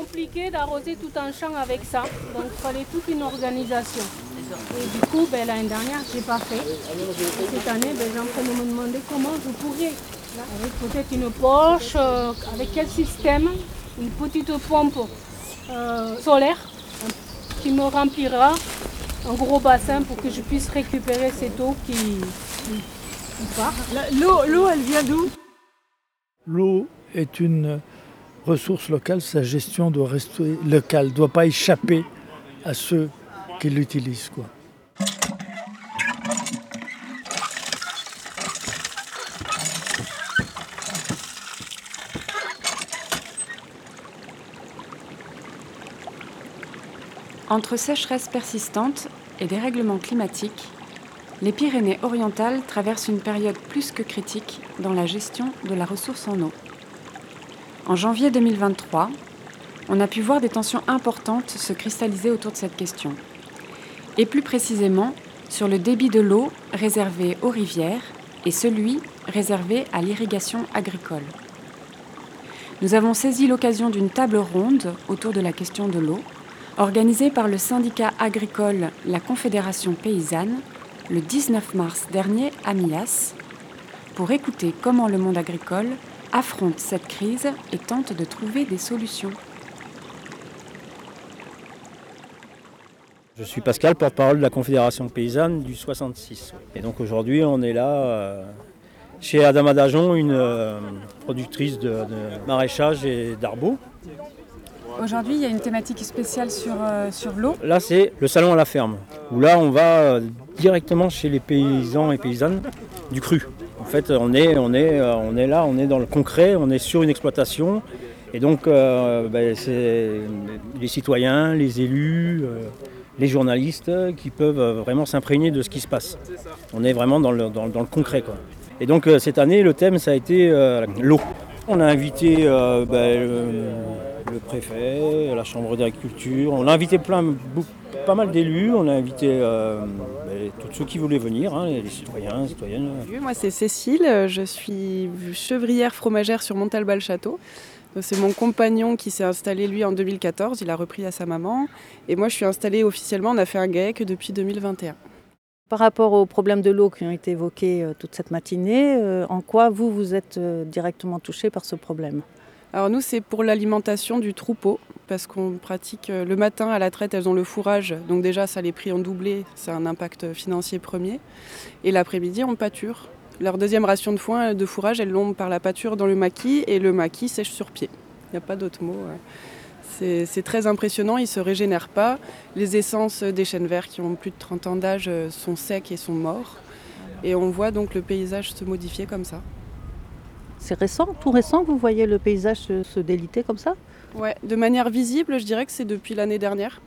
compliqué d'arroser tout un champ avec ça, donc il fallait toute une organisation. Et du coup, ben, l'année dernière, je n'ai pas fait. cette année, ben, j'ai en train de me demander comment je pourrais, avec peut-être une poche, euh, avec quel système, une petite pompe euh, solaire qui me remplira un gros bassin pour que je puisse récupérer cette eau qui, qui part. L'eau, elle vient d'où? L'eau est une ressource locale, sa gestion doit rester locale, ne doit pas échapper à ceux qui l'utilisent. Quoi. Entre sécheresse persistante et dérèglement climatique, les Pyrénées orientales traversent une période plus que critique dans la gestion de la ressource en eau. En janvier 2023, on a pu voir des tensions importantes se cristalliser autour de cette question. Et plus précisément, sur le débit de l'eau réservé aux rivières et celui réservé à l'irrigation agricole. Nous avons saisi l'occasion d'une table ronde autour de la question de l'eau, organisée par le syndicat agricole La Confédération paysanne le 19 mars dernier à Mias, pour écouter comment le monde agricole affronte cette crise et tente de trouver des solutions. Je suis Pascal, porte-parole de la Confédération paysanne du 66. Et donc aujourd'hui, on est là euh, chez Adama Dajon, une euh, productrice de, maraîchage et d'arbos. Aujourd'hui, il y a une thématique spéciale sur, euh, sur l'eau. Là, c'est le salon à la ferme, où là, on va directement chez les paysans et paysannes du cru. Fait, on est, on est, là, on est dans le concret, on est sur une exploitation. Et donc, ben, c'est les citoyens, les élus, les journalistes qui peuvent vraiment s'imprégner de ce qui se passe. On est vraiment dans le, concret. Et donc euh, cette année, le thème, ça a été euh, l'eau. On a invité euh, ben, le, préfet, la chambre d'agriculture, on a invité plein, pas mal d'élus, on a invité tous ceux qui voulaient venir, hein, les citoyens, citoyennes. Moi c'est Cécile, je suis chevrière fromagère sur Montalbal-Château. C'est mon compagnon qui s'est installé lui en 2014, il a repris à sa maman. Et moi je suis installée officiellement, on a fait un GAEC depuis 2021. Par rapport aux problèmes de l'eau qui ont été évoqués euh, toute cette matinée, euh, en quoi vous, vous êtes euh, directement touché par ce problème? Alors nous, c'est pour l'alimentation du troupeau, parce qu'on pratique le matin à la traite, elles ont le fourrage, donc déjà ça les prix ont doublé, c'est un impact financier premier. Et l'après-midi, on pâture. Leur deuxième ration de foin, de fourrage, elles l'ont par la pâture dans le maquis et le maquis sèche sur pied. Il n'y a pas d'autre mot. C'est très impressionnant, ils ne se régénèrent pas. Les essences des chênes verts qui ont plus de 30 ans d'âge euh, sont secs et sont morts. Et on voit donc le paysage se modifier comme ça. C'est récent, tout récent que vous voyez le paysage se, déliter comme ça? Ouais, de manière visible, je dirais que c'est depuis l'année dernière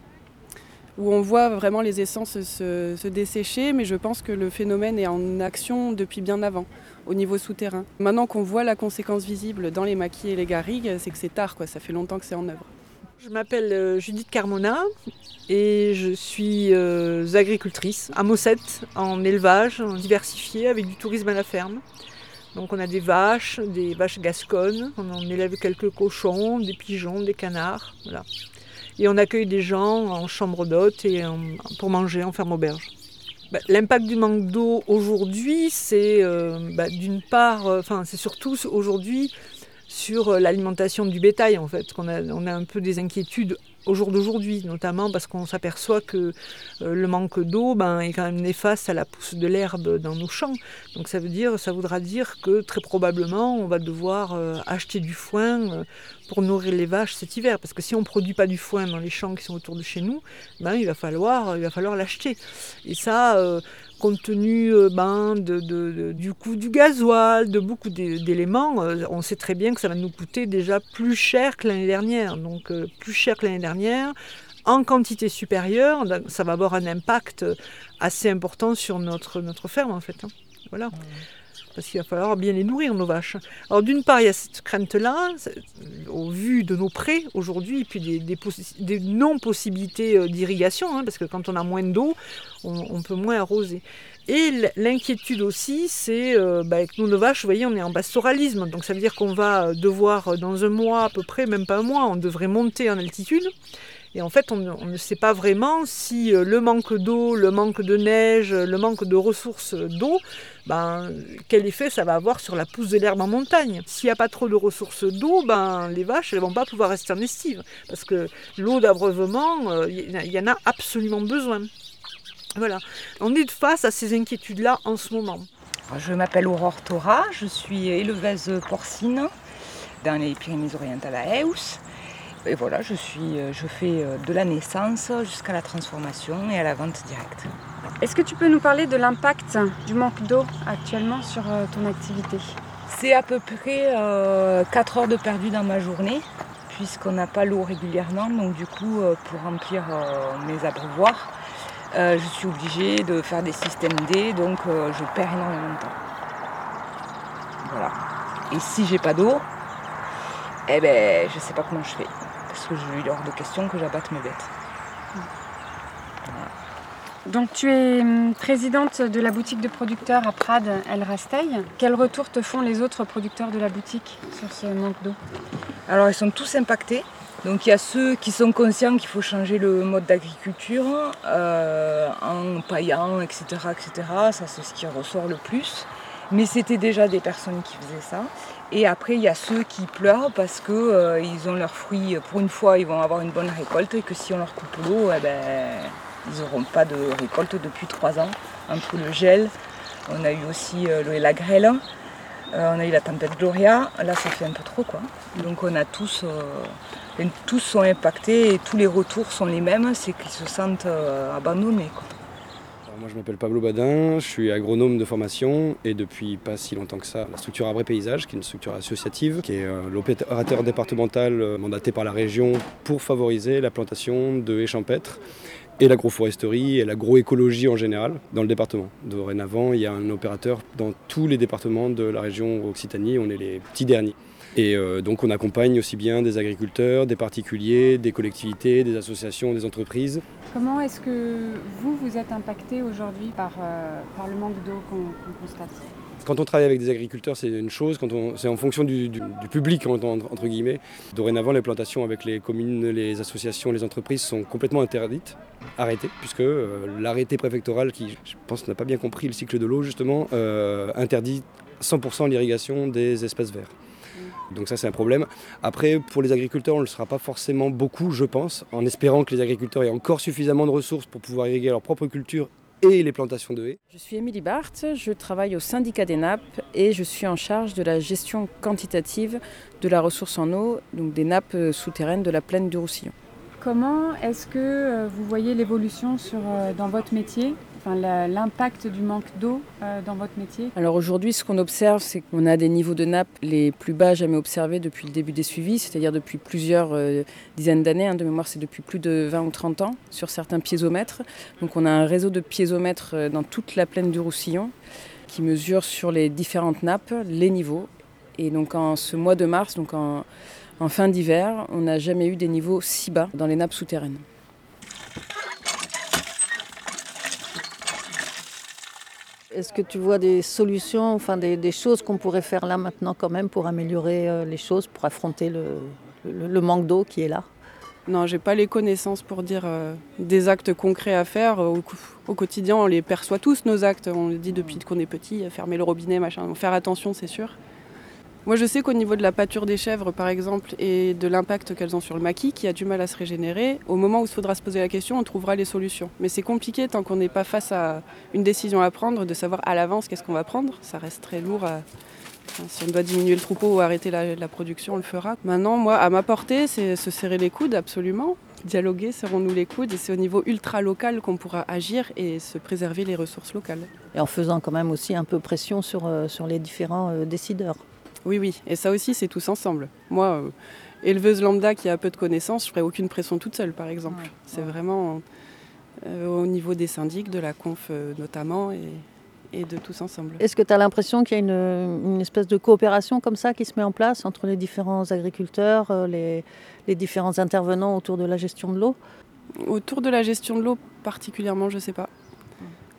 où on voit vraiment les essences se, dessécher, mais je pense que le phénomène est en action depuis bien avant, au niveau souterrain. Maintenant qu'on voit la conséquence visible dans les maquis et les garrigues, c'est que c'est tard, quoi. ça fait longtemps que c'est en œuvre. Je m'appelle euh, Judith Carmona et je suis euh, agricultrice à Mossette, en élevage en diversifié avec du tourisme à la ferme. Donc on a des vaches, des vaches gasconnes, on élève quelques cochons, des pigeons, des canards. Et on accueille des gens en chambre d'hôte et pour manger en ferme auberge. Bah, l'impact du manque d'eau aujourd'hui, c'est euh, bah, d'une part, euh, enfin c'est surtout aujourd'hui sur euh, l'alimentation du bétail en fait, qu'on on a un peu des inquiétudes au jour d'aujourd'hui, notamment parce qu'on s'aperçoit que euh, le manque d'eau ben, est quand même néfaste à la pousse de l'herbe dans nos champs. Donc ça veut dire, ça voudra dire que très probablement on va devoir euh, acheter du foin euh, pour nourrir les vaches cet hiver. Parce que si on ne produit pas du foin dans les champs qui sont autour de chez nous, ben, il va falloir, il va falloir l'acheter. Et ça, compte tenu euh, ben, du coût du gasoil, de beaucoup d'éléments, euh, on sait très bien que ça va nous coûter déjà plus cher que l'année dernière. Donc euh, plus cher que l'année dernière, en quantité supérieure, ça va avoir un impact assez important sur notre, notre ferme en fait. Hein. Voilà parce qu'il va falloir bien les nourrir, nos vaches. Alors d'une part, il y a cette crainte-là, au vu de nos prés aujourd'hui, et puis des, non-possibilités euh, d'irrigation, hein, parce que quand on a moins d'eau, on, peut moins arroser. Et l'inquiétude aussi, c'est euh, bah, que nous, nos vaches, vous voyez, on est en pastoralisme. Donc ça veut dire qu'on va devoir, dans un mois à peu près, même pas un mois, on devrait monter en altitude. Et en fait, on, ne sait pas vraiment si euh, le manque d'eau, le manque de neige, le manque de ressources d'eau, ben, quel effet ça va avoir sur la pousse de l'herbe en montagne? S'il n'y a pas trop de ressources d'eau, ben, les vaches ne vont pas pouvoir rester en estive. Parce que l'eau d'abreuvement, il euh, y en a absolument besoin. Voilà, on est face à ces inquiétudes-là en ce moment. Je m'appelle Aurore Thora, je suis éleveuse porcine dans les Pyrénées-Orientales à Eus. Et voilà, je, suis, euh, je fais euh, de la naissance jusqu'à la transformation et à la vente directe. Est-ce que tu peux nous parler de l'impact du manque d'eau actuellement sur euh, ton activité? C'est à peu près 4 heures de perdu dans ma journée, puisqu'on n'a pas l'eau régulièrement. Donc du coup, pour remplir mes abreuvoirs, je suis obligée de faire des systèmes D, donc je perds énormément de temps. Voilà. Et si j'ai pas d'eau, eh ben, je sais pas comment je fais parce que je lui hors de question que j'abatte mes bêtes. Donc tu es hum, présidente de la boutique de producteurs à Prades, El Rasteil. Quel retour te font les autres producteurs de la boutique sur ce manque d'eau? Alors ils sont tous impactés. Donc il y a ceux qui sont conscients qu'il faut changer le mode d'agriculture euh, en paillant, etc., etc. Ça c'est ce qui ressort le plus. Mais c'était déjà des personnes qui faisaient ça. Et après, il y a ceux qui pleurent parce qu'ils euh, ont leurs fruits, pour une fois, ils vont avoir une bonne récolte et que si on leur coupe l'eau, eh ben, ils n'auront pas de récolte depuis trois ans. Entre le gel, on a eu aussi euh, la grêle, euh, on a eu la tempête Gloria, là ça fait un peu trop quoi. Donc on a tous, tous sont impactés et tous les retours sont les mêmes, c'est qu'ils se sentent abandonnés. Je m'appelle Pablo Badin, je suis agronome de formation et depuis pas si longtemps que ça, la structure Abré Paysage, qui est une structure associative, qui est euh, l'opérateur départemental euh, mandaté par la région pour favoriser la plantation de haies champêtres et l'agroforesterie et l'agroécologie en général dans le département. Dorénavant, il y a un opérateur dans tous les départements de la région Occitanie, on est les petits derniers. Et euh, donc on accompagne aussi bien des agriculteurs, des particuliers, des collectivités, des associations, des entreprises. Comment est-ce que vous, vous êtes impacté aujourd'hui par, euh, par, le manque d'eau qu'on constate? Quand on travaille avec des agriculteurs, c'est une chose, c'est en fonction du, public, entre, guillemets. Dorénavant, les plantations avec les communes, les associations, les entreprises sont complètement interdites, arrêtées, puisque euh, l'arrêté préfectoral, qui, je pense, n'a pas bien compris le cycle de l'eau, justement, interdit 100% l'irrigation des espaces verts. Donc ça c'est un problème. Après pour les agriculteurs on ne le sera pas forcément beaucoup je pense, en espérant que les agriculteurs aient encore suffisamment de ressources pour pouvoir irriguer leur propre culture et les plantations de haies. Je suis Émilie Barthes, je travaille au syndicat des nappes et je suis en charge de la gestion quantitative de la ressource en eau, donc des nappes souterraines de la plaine du Roussillon. Comment est-ce que euh, vous voyez l'évolution euh, dans votre métier? L'impact du manque d'eau euh, dans votre métier? Alors aujourd'hui, ce qu'on observe, c'est qu'on a des niveaux de nappe les plus bas jamais observés depuis le début des suivis, c'est-à-dire depuis plusieurs euh, dizaines d'années. Hein, de mémoire, c'est depuis plus de 20 ou 30 ans sur certains piézomètres. Donc on a un réseau de piézomètres euh, dans toute la plaine du Roussillon qui mesure sur les différentes nappes les niveaux. Et donc en ce mois de mars, donc en fin d'hiver, on n'a jamais eu des niveaux si bas dans les nappes souterraines. Est-ce que tu vois des solutions, enfin des, choses qu'on pourrait faire là maintenant quand même pour améliorer euh, les choses, pour affronter le, manque d'eau qui est là? Non, j'ai pas les connaissances pour dire euh, des actes concrets à faire. Au, quotidien, on les perçoit tous nos actes. On le dit depuis qu'on est petit, fermer le robinet, machin. Faire attention, c'est sûr. Moi, je sais qu'au niveau de la pâture des chèvres, par exemple, et de l'impact qu'elles ont sur le maquis, qui a du mal à se régénérer, au moment où il faudra se poser la question, on trouvera les solutions. Mais c'est compliqué tant qu'on n'est pas face à une décision à prendre, de savoir à l'avance qu'est-ce qu'on va prendre. Ça reste très lourd. si on doit diminuer le troupeau ou arrêter la, production, on le fera. Maintenant, moi, à ma portée, c'est se serrer les coudes, absolument. Dialoguer, serrons-nous les coudes. Et c'est au niveau ultra local qu'on pourra agir et se préserver les ressources locales. Et en faisant quand même aussi un peu pression sur, euh, sur les différents euh, décideurs. Oui, oui. Et ça aussi, c'est tous ensemble. Moi, euh, éleveuse lambda qui a peu de connaissances, je ferai aucune pression toute seule, par exemple. c'est vraiment euh, au niveau des syndics, de la conf euh, notamment, et, de tous ensemble. Est-ce que tu as l'impression qu'il y a une, espèce de coopération comme ça qui se met en place entre les différents agriculteurs, les, les différents intervenants autour de la gestion de l'eau? Autour de la gestion de l'eau, particulièrement, je ne sais pas.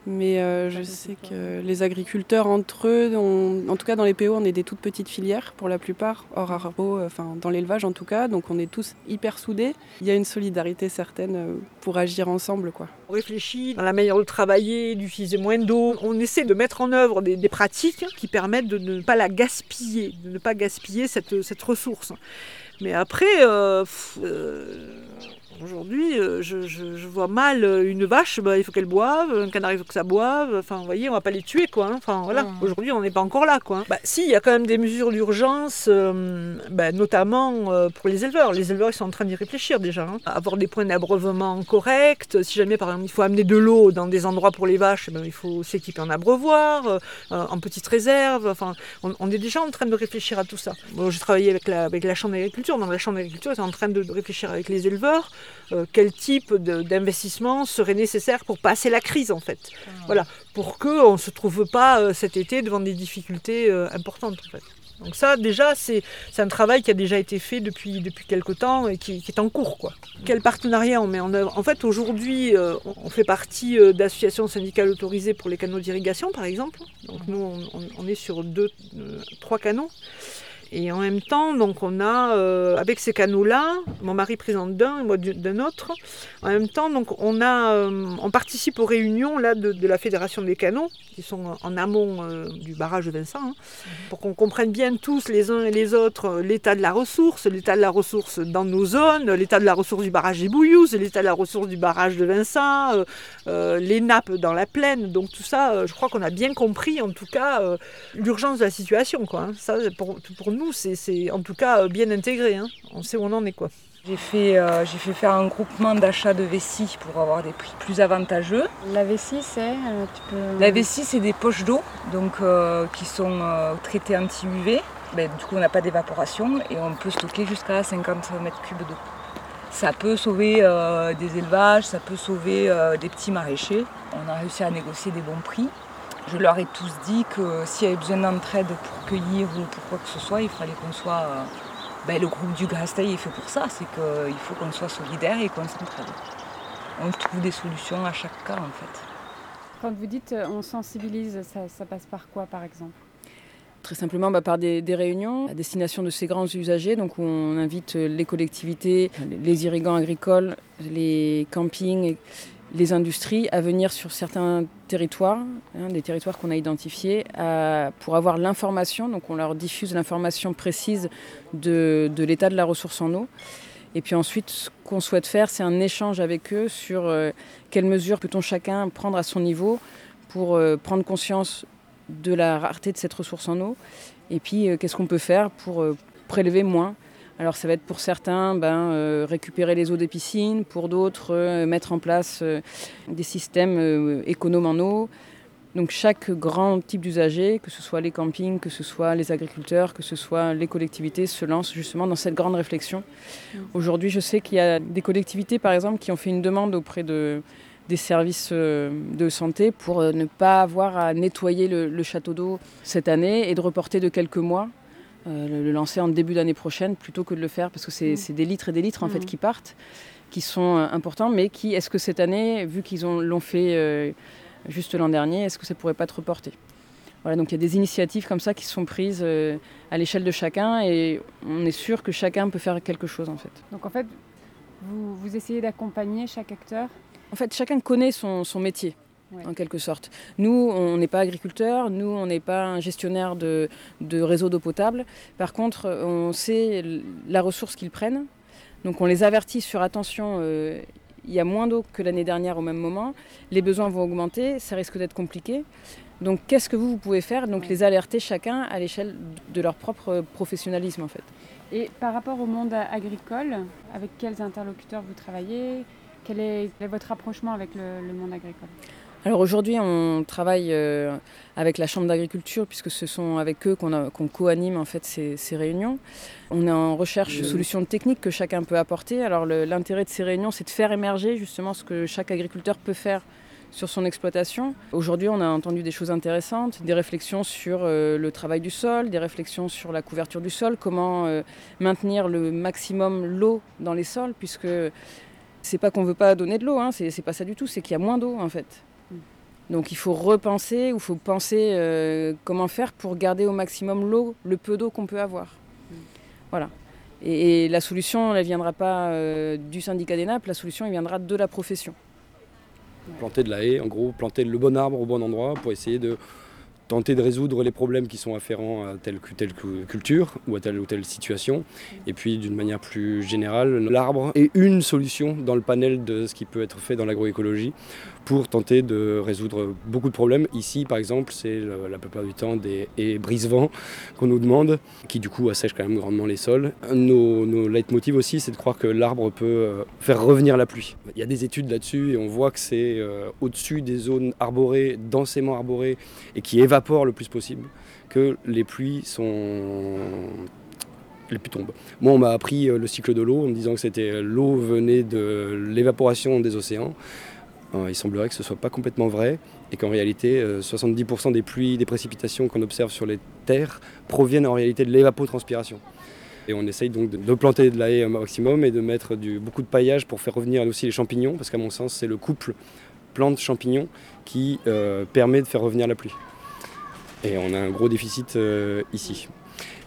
Mais euh, je sais que les agriculteurs entre eux, en tout cas dans les PO, on est des toutes petites filières pour la plupart, hors arbo, enfin dans l'élevage en tout cas, donc on est tous hyper soudés. Il y a une solidarité certaine euh, pour agir ensemble. Quoi. On réfléchit à la manière de travailler, d'utiliser moins d'eau. On essaie de mettre en œuvre des, des, pratiques qui permettent de ne pas la gaspiller, de ne pas gaspiller cette, cette ressource. Mais après, euh, euh, Aujourd'hui, euh, je, je, je, vois mal euh, une vache, bah, il faut qu'elle boive, un canard, il faut que ça boive. Enfin, vous voyez, on va pas les tuer, quoi. Hein. Enfin, voilà. Mmh. Aujourd'hui, on n'est pas encore là, quoi. Bah, si, il y a quand même des mesures d'urgence, euh, bah, notamment euh, pour les éleveurs. Les éleveurs, ils sont en train d'y réfléchir déjà. Hein. Avoir des points d'abreuvement corrects. Si jamais, par exemple, il faut amener de l'eau dans des endroits pour les vaches, ben, il faut s'équiper en abreuvoir, euh, en petite réserve. Enfin, on, on, est déjà en train de réfléchir à tout ça. Bon, J'ai travaillé avec la, avec la Chambre d'agriculture. Donc, la Chambre d'agriculture est en train de réfléchir avec les éleveurs. Euh, quel type d'investissement serait nécessaire pour passer la crise en fait. Ah. Voilà, pour qu'on ne se trouve pas euh, cet été devant des difficultés euh, importantes en fait. Donc ça déjà c'est un travail qui a déjà été fait depuis, depuis quelques temps et qui, qui est en cours. Quoi. Quel partenariat on met en œuvre? En fait aujourd'hui on fait partie d'associations syndicales autorisées pour les canaux d'irrigation par exemple. Donc nous on, on est sur deux, trois canaux. Et en même temps, donc on a, euh, avec ces canaux-là, mon mari présente d'un et moi d'un autre, en même temps, donc on, a, euh, on participe aux réunions là, de, la Fédération des canaux, qui sont en amont euh, du barrage de Vincent, hein, pour qu'on comprenne bien tous, les uns et les autres, l'état de la ressource, l'état de la ressource dans nos zones, l'état de la ressource du barrage des Bouilloux, l'état de la ressource du barrage de Vincent, les nappes dans la plaine. Donc tout ça, je crois qu'on a bien compris, en tout cas, l'urgence de la situation. Hein. Ça, pour nous, c'est en tout cas bien intégré. Hein. On sait où on en est. quoi. J'ai fait, euh, fait faire un groupement d'achat de vessie pour avoir des prix plus avantageux. La vessie, c'est euh, peux... La vessie, c'est des poches d'eau donc euh, qui sont euh, traitées anti-UV. Ben, du coup, on n'a pas d'évaporation et on peut stocker jusqu'à 50 mètres cubes d'eau. Ça peut sauver euh, des élevages, ça peut sauver des petits maraîchers. On a réussi à négocier des bons prix. Je leur ai tous dit que s'il y avait besoin d'entraide pour cueillir ou pour quoi que ce soit, il fallait qu'on soit. Euh, ben, le groupe du Grastail est fait pour ça, c'est qu'il faut qu'on soit solidaire et qu'on s'entraide. On trouve des solutions à chaque cas en fait. Quand vous dites on sensibilise, ça, ça passe par quoi par exemple? Très simplement bah, par des, des, réunions à destination de ces grands usagers. Donc on invite les collectivités, les irrigants agricoles, les campings les industries à venir sur certains territoires, hein, des territoires qu'on a identifiés, pour avoir l'information. Donc on leur diffuse l'information précise de, l'état de la ressource en eau. Et puis ensuite, ce qu'on souhaite faire, c'est un échange avec eux sur euh, quelles mesures peut-on chacun prendre à son niveau pour euh, prendre conscience de la rareté de cette ressource en eau. Et puis, euh, qu'est-ce qu'on peut faire pour prélever moins alors ça va être pour certains ben, euh, récupérer les eaux des piscines, pour d'autres euh, mettre en place euh, des systèmes économes en eau. Donc chaque grand type d'usager, que ce soit les campings, que ce soit les agriculteurs, que ce soit les collectivités, se lance justement dans cette grande réflexion. Mmh. Aujourd'hui, je sais qu'il y a des collectivités, par exemple, qui ont fait une demande auprès de, des services de santé pour ne pas avoir à nettoyer le, le château d'eau cette année et de reporter de quelques mois euh, le, le, lancer en début d'année prochaine plutôt que de le faire parce que c'est mmh. des litres et des litres en mmh. fait qui partent, qui sont euh, importants, mais qui est-ce que cette année, vu qu'ils l'ont fait euh, juste l'an dernier, est-ce que ça pourrait pas être reporté voilà, donc il y a des initiatives comme ça qui sont prises à l'échelle de chacun et on est sûr que chacun peut faire quelque chose en fait. Donc en fait, vous, vous essayez d'accompagner chaque acteur? En fait, chacun connaît son, son métier ouais. en quelque sorte. Nous, on n'est pas agriculteurs, nous, on n'est pas un gestionnaire de, de réseau d'eau potable. Par contre, on sait la ressource qu'ils prennent. Donc on les avertit sur attention, euh, il y a moins d'eau que l'année dernière au même moment, les besoins vont augmenter, ça risque d'être compliqué. Donc qu'est-ce que vous, vous pouvez faire? Donc les alerter chacun à l'échelle de leur propre professionnalisme en fait. Et par rapport au monde agricole, avec quels interlocuteurs vous travaillez? Quel est, quel est votre rapprochement avec le, le monde agricole? Alors aujourd'hui, on travaille euh, avec la Chambre d'agriculture puisque ce sont avec eux qu'on qu co-anime en fait ces, ces, réunions. On est en recherche de solutions techniques que chacun peut apporter. Alors l'intérêt de ces réunions, c'est de faire émerger justement ce que chaque agriculteur peut faire sur son exploitation. Aujourd'hui, on a entendu des choses intéressantes, des réflexions sur euh, le travail du sol, des réflexions sur la couverture du sol, comment euh, maintenir le maximum l'eau dans les sols, puisque c'est pas qu'on veut pas donner de l'eau, hein, c'est pas ça du tout, c'est qu'il y a moins d'eau en fait. Donc il faut repenser, il faut penser euh, comment faire pour garder au maximum l'eau, le peu d'eau qu'on peut avoir. Voilà. Et, la solution, elle ne viendra pas euh, du syndicat des nappes, la solution, elle viendra de la profession. Planter de la haie, en gros, planter le bon arbre au bon endroit pour essayer de tenter de résoudre les problèmes qui sont afférents à telle telle culture ou à telle ou telle situation. Et puis d'une manière plus générale, l'arbre est une solution dans le panel de ce qui peut être fait dans l'agroécologie pour tenter de résoudre beaucoup de problèmes. Ici, par exemple, c'est la plupart du temps des brise-vent qu'on nous demande, qui du coup assèchent quand même grandement les sols. Nos, nos leitmotivs aussi, c'est de croire que l'arbre peut euh, faire revenir la pluie. Il y a des études là-dessus et on voit que c'est euh, au-dessus des zones arborées, densément arborées, et qui évaporent le plus possible, que les pluies sont les pluies tombent. Moi, on m'a appris euh, le cycle de l'eau en me disant que c'était l'eau venait de l'évaporation des océans. Euh, il semblerait que ce ne soit pas complètement vrai et qu'en réalité, 70% euh, des pluies, des précipitations qu'on observe sur les terres proviennent en réalité de l'évapotranspiration. Et on essaye donc de, planter de la haie au maximum et de mettre beaucoup de paillage pour faire revenir aussi les champignons, parce qu'à mon sens, c'est le couple plante-champignon qui euh, permet de faire revenir la pluie. Et on a un gros déficit ici.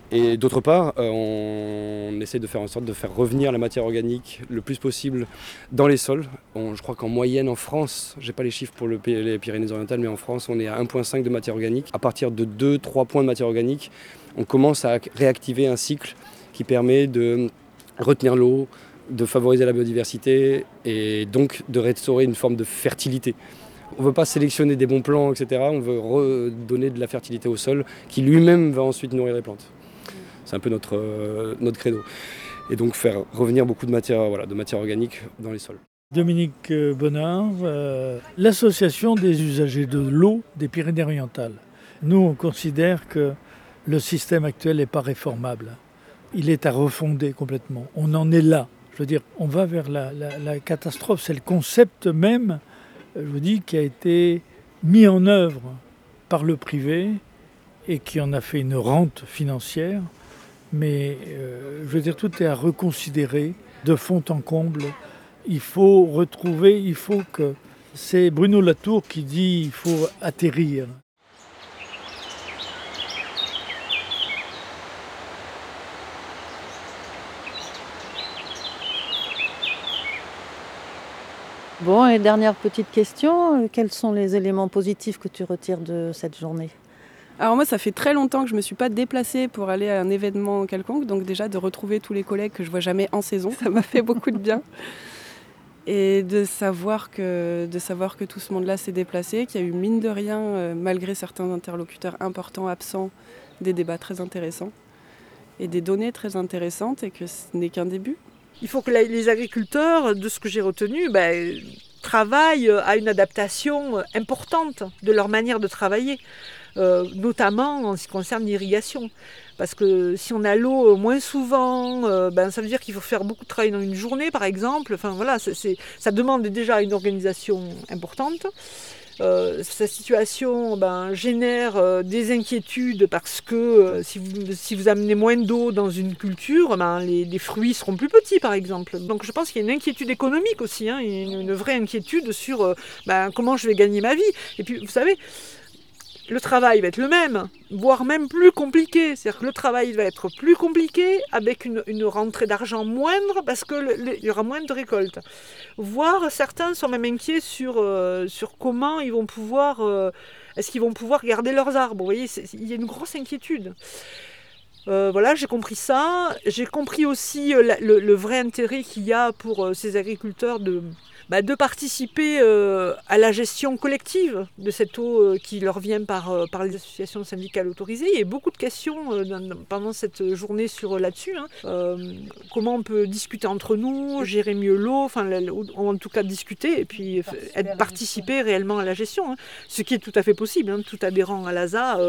Et d'autre part, euh, on essaie de faire en sorte de faire revenir la matière organique le plus possible dans les sols. je crois qu'en moyenne en France, je n'ai pas les chiffres pour le, les Pyrénées-Orientales, mais en France, on est à 1,5 de matière organique. À partir de 2-3 points de matière organique, on commence à réactiver un cycle qui permet de retenir l'eau, de favoriser la biodiversité et donc de restaurer une forme de fertilité. On ne veut pas sélectionner des bons plants, etc. On veut redonner de la fertilité au sol qui lui-même va ensuite nourrir les plantes. C'est un peu notre, euh, notre credo. Et donc faire revenir beaucoup de matière, voilà, de matière organique dans les sols. Dominique euh, Bonnard, euh, l'association des usagers de l'eau des Pyrénées-Orientales. Nous, on considère que le système actuel n'est pas réformable. Il est à refonder complètement. On en est là. Je veux dire, on va vers la catastrophe. C'est le concept même, je vous dis, qui a été mis en œuvre par le privé et qui en a fait une rente financière. Mais euh, je veux dire, tout est à reconsidérer de fond en comble. Il faut retrouver, il faut que. C'est Bruno Latour qui dit il faut atterrir. Bon, et dernière petite question, quels sont les éléments positifs que tu retires de cette journée? Alors moi, ça fait très longtemps que je ne me suis pas déplacée pour aller à un événement quelconque, donc déjà de retrouver tous les collègues que je vois jamais en saison, ça m'a fait beaucoup de bien. Et de savoir que, de savoir que tout ce monde-là s'est déplacé, qu'il y a eu mine de rien, euh, malgré certains interlocuteurs importants absents, des débats très intéressants et des données très intéressantes et que ce n'est qu'un début. Il faut que les agriculteurs, de ce que j'ai retenu, ben, travaillent à une adaptation importante de leur manière de travailler. Euh, notamment en ce qui concerne l'irrigation. Parce que si on a l'eau moins souvent, euh, ben, ça veut dire qu'il faut faire beaucoup de travail dans une journée, par exemple. Enfin voilà, ça demande déjà une organisation importante. Euh, cette situation ben, génère des inquiétudes parce que si, vous, si, vous, amenez moins d'eau dans une culture, ben, les, fruits seront plus petits par exemple. Donc je pense qu'il y a une inquiétude économique aussi, hein, une, une, vraie inquiétude sur ben, comment je vais gagner ma vie. Et puis vous savez, le travail va être le même, voire même plus compliqué. C'est-à-dire que le travail va être plus compliqué avec une, rentrée d'argent moindre parce qu'il y aura moins de récoltes. Voire certains sont même inquiets sur, euh, comment ils vont pouvoir... Euh, est-ce qu'ils vont pouvoir garder leurs arbres Vous voyez, il y a une grosse inquiétude. Euh, voilà, j'ai compris ça. J'ai compris aussi le, vrai intérêt qu'il y a pour ces agriculteurs de, bah, de participer euh, à la gestion collective de cette eau euh, qui leur vient par, euh, par les associations syndicales autorisées. Il y a beaucoup de questions pendant cette journée sur là-dessus. Hein. comment on peut discuter entre nous, gérer mieux l'eau, enfin en tout cas discuter et puis être, participer réellement à la gestion. Hein. Ce qui est tout à fait possible. Hein. Tout adhérent à l'ASA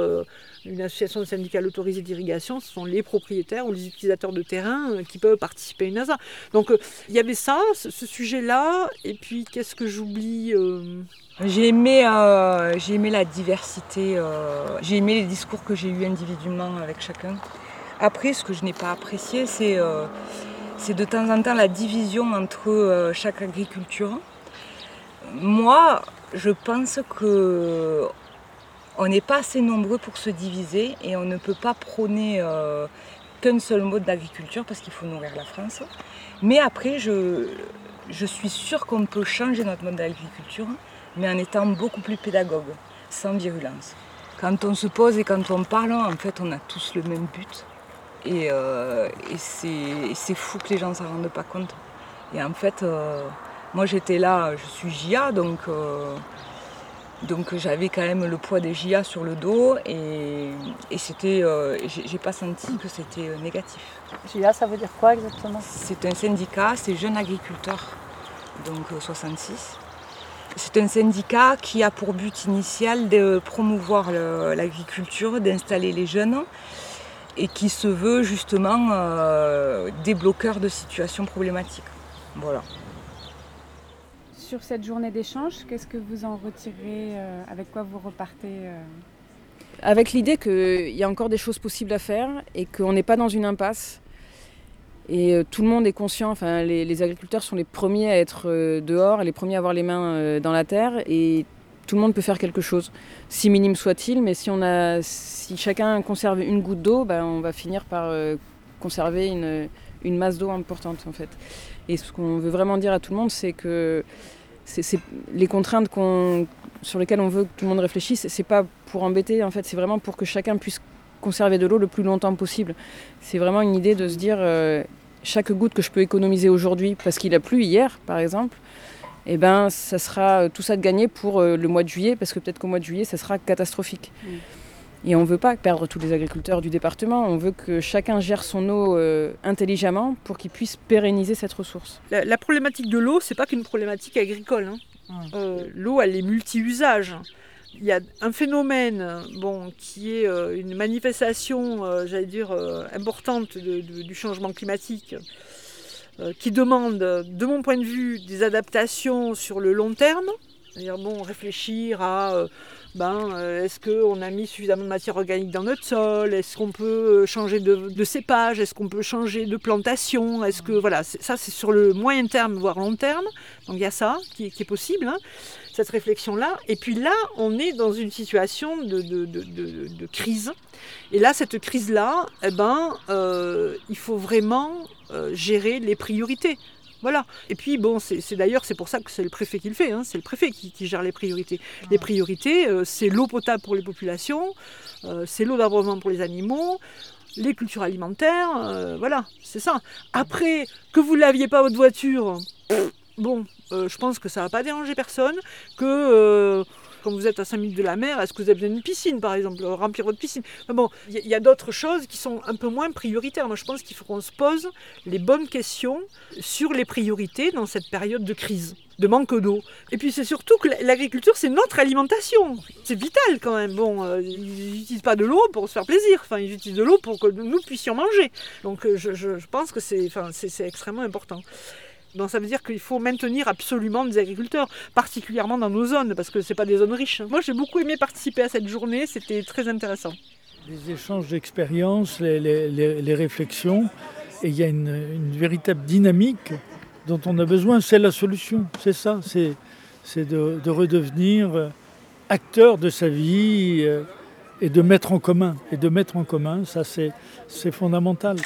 une association syndicale autorisée d'irrigation, ce sont les propriétaires ou les utilisateurs de terrain qui peuvent participer à une ASA. Donc euh, il y avait ça, ce, sujet-là, et puis qu'est-ce que j'oublie euh J'ai aimé, j'ai aimé la diversité, j'ai aimé les discours que j'ai eus individuellement avec chacun. Après, ce que je n'ai pas apprécié, c'est de temps en temps la division entre chaque agriculture. Moi, je pense que on n'est pas assez nombreux pour se diviser et on ne peut pas prôner euh, qu'un seul mode d'agriculture parce qu'il faut nourrir la France. Mais après, je, je suis sûre qu'on peut changer notre mode d'agriculture, mais en étant beaucoup plus pédagogue, sans virulence. Quand on se pose et quand on parle, en fait, on a tous le même but. Et, euh, c'est fou que les gens ne s'en rendent pas compte. Et en fait, euh, moi j'étais là, je suis GIA, donc, euh, donc j'avais quand même le poids des GIA sur le dos et, et c'était, j'ai pas senti que c'était négatif. GIA, ça veut dire quoi exactement? C'est un syndicat, c'est Jeunes Agriculteurs, donc 66. C'est un syndicat qui a pour but initial de promouvoir l'agriculture, d'installer les jeunes et qui se veut justement euh, débloqueur de situations problématiques. Voilà. Sur cette journée d'échange, qu'est-ce que vous en retirez euh, Avec quoi vous repartez euh? Avec l'idée qu'il y a encore des choses possibles à faire et qu'on n'est pas dans une impasse. Et tout le monde est conscient, enfin, les, agriculteurs sont les premiers à être dehors, les premiers à avoir les mains dans la terre. Et tout le monde peut faire quelque chose, si minime soit-il, mais si, on a, si chacun conserve une goutte d'eau, ben, on va finir par euh, conserver une, une masse d'eau importante en fait. Et ce qu'on veut vraiment dire à tout le monde, c'est que c'est, les contraintes sur lesquelles on veut que tout le monde réfléchisse, c'est pas pour embêter en fait, c'est vraiment pour que chacun puisse conserver de l'eau le plus longtemps possible. C'est vraiment une idée de se dire euh, chaque goutte que je peux économiser aujourd'hui parce qu'il a plu hier par exemple, eh ben, ça sera euh, tout ça de gagné pour euh, le mois de juillet, parce que peut-être qu'au mois de juillet, ça sera catastrophique. Et on ne veut pas perdre tous les agriculteurs du département, on veut que chacun gère son eau euh, intelligemment pour qu'il puisse pérenniser cette ressource. La, problématique de l'eau, c'est pas qu'une problématique agricole. Hein. l'eau, elle est multi-usage. Il y a un phénomène bon, qui est une manifestation, j'allais dire, importante du changement climatique euh, qui demande, de mon point de vue, des adaptations sur le long terme. C'est-à-dire, bon, réfléchir à euh, ben, euh, est-ce qu'on a mis suffisamment de matière organique dans notre sol? Est-ce qu'on peut changer de, cépage? Est-ce qu'on peut changer de plantation? Est-ce que voilà, ça c'est sur le moyen terme voire long terme. Donc il y a ça qui, est possible, hein, cette réflexion là. Et puis là, on est dans une situation de, crise. Et là, cette crise là, eh ben, il faut vraiment euh, gérer les priorités. Voilà. Et puis, bon, c'est d'ailleurs, c'est pour ça que c'est le préfet qui le fait. Hein. C'est le préfet qui, gère les priorités. Les priorités, euh, c'est l'eau potable pour les populations, euh, c'est l'eau d'abreuvement pour les animaux, les cultures alimentaires. voilà, c'est ça. Après, que vous ne laviez pas votre voiture, bon, je pense que ça ne va pas déranger personne. Que vous êtes à 5 minutes de la mer, est-ce que vous avez besoin d'une piscine, par exemple, euh, remplir votre piscine? Bon, il y, a d'autres choses qui sont un peu moins prioritaires. Moi, je pense qu'il faut qu'on se pose les bonnes questions sur les priorités dans cette période de crise de manque d'eau. Et puis c'est surtout que l'agriculture, c'est notre alimentation. C'est vital quand même. Bon, euh, ils n'utilisent pas de l'eau pour se faire plaisir. Enfin, ils utilisent de l'eau pour que nous puissions manger. Donc euh, je, pense que c'est extrêmement important. Donc ça veut dire qu'il faut maintenir absolument des agriculteurs, particulièrement dans nos zones, parce que ce pas des zones riches. Moi j'ai beaucoup aimé participer à cette journée, c'était très intéressant. Les échanges d'expériences, les, réflexions, et il y a une, véritable dynamique dont on a besoin, c'est la solution, c'est ça, c'est, de, de, redevenir acteur de sa vie euh, et de mettre en commun. Et de mettre en commun, ça c'est fondamental.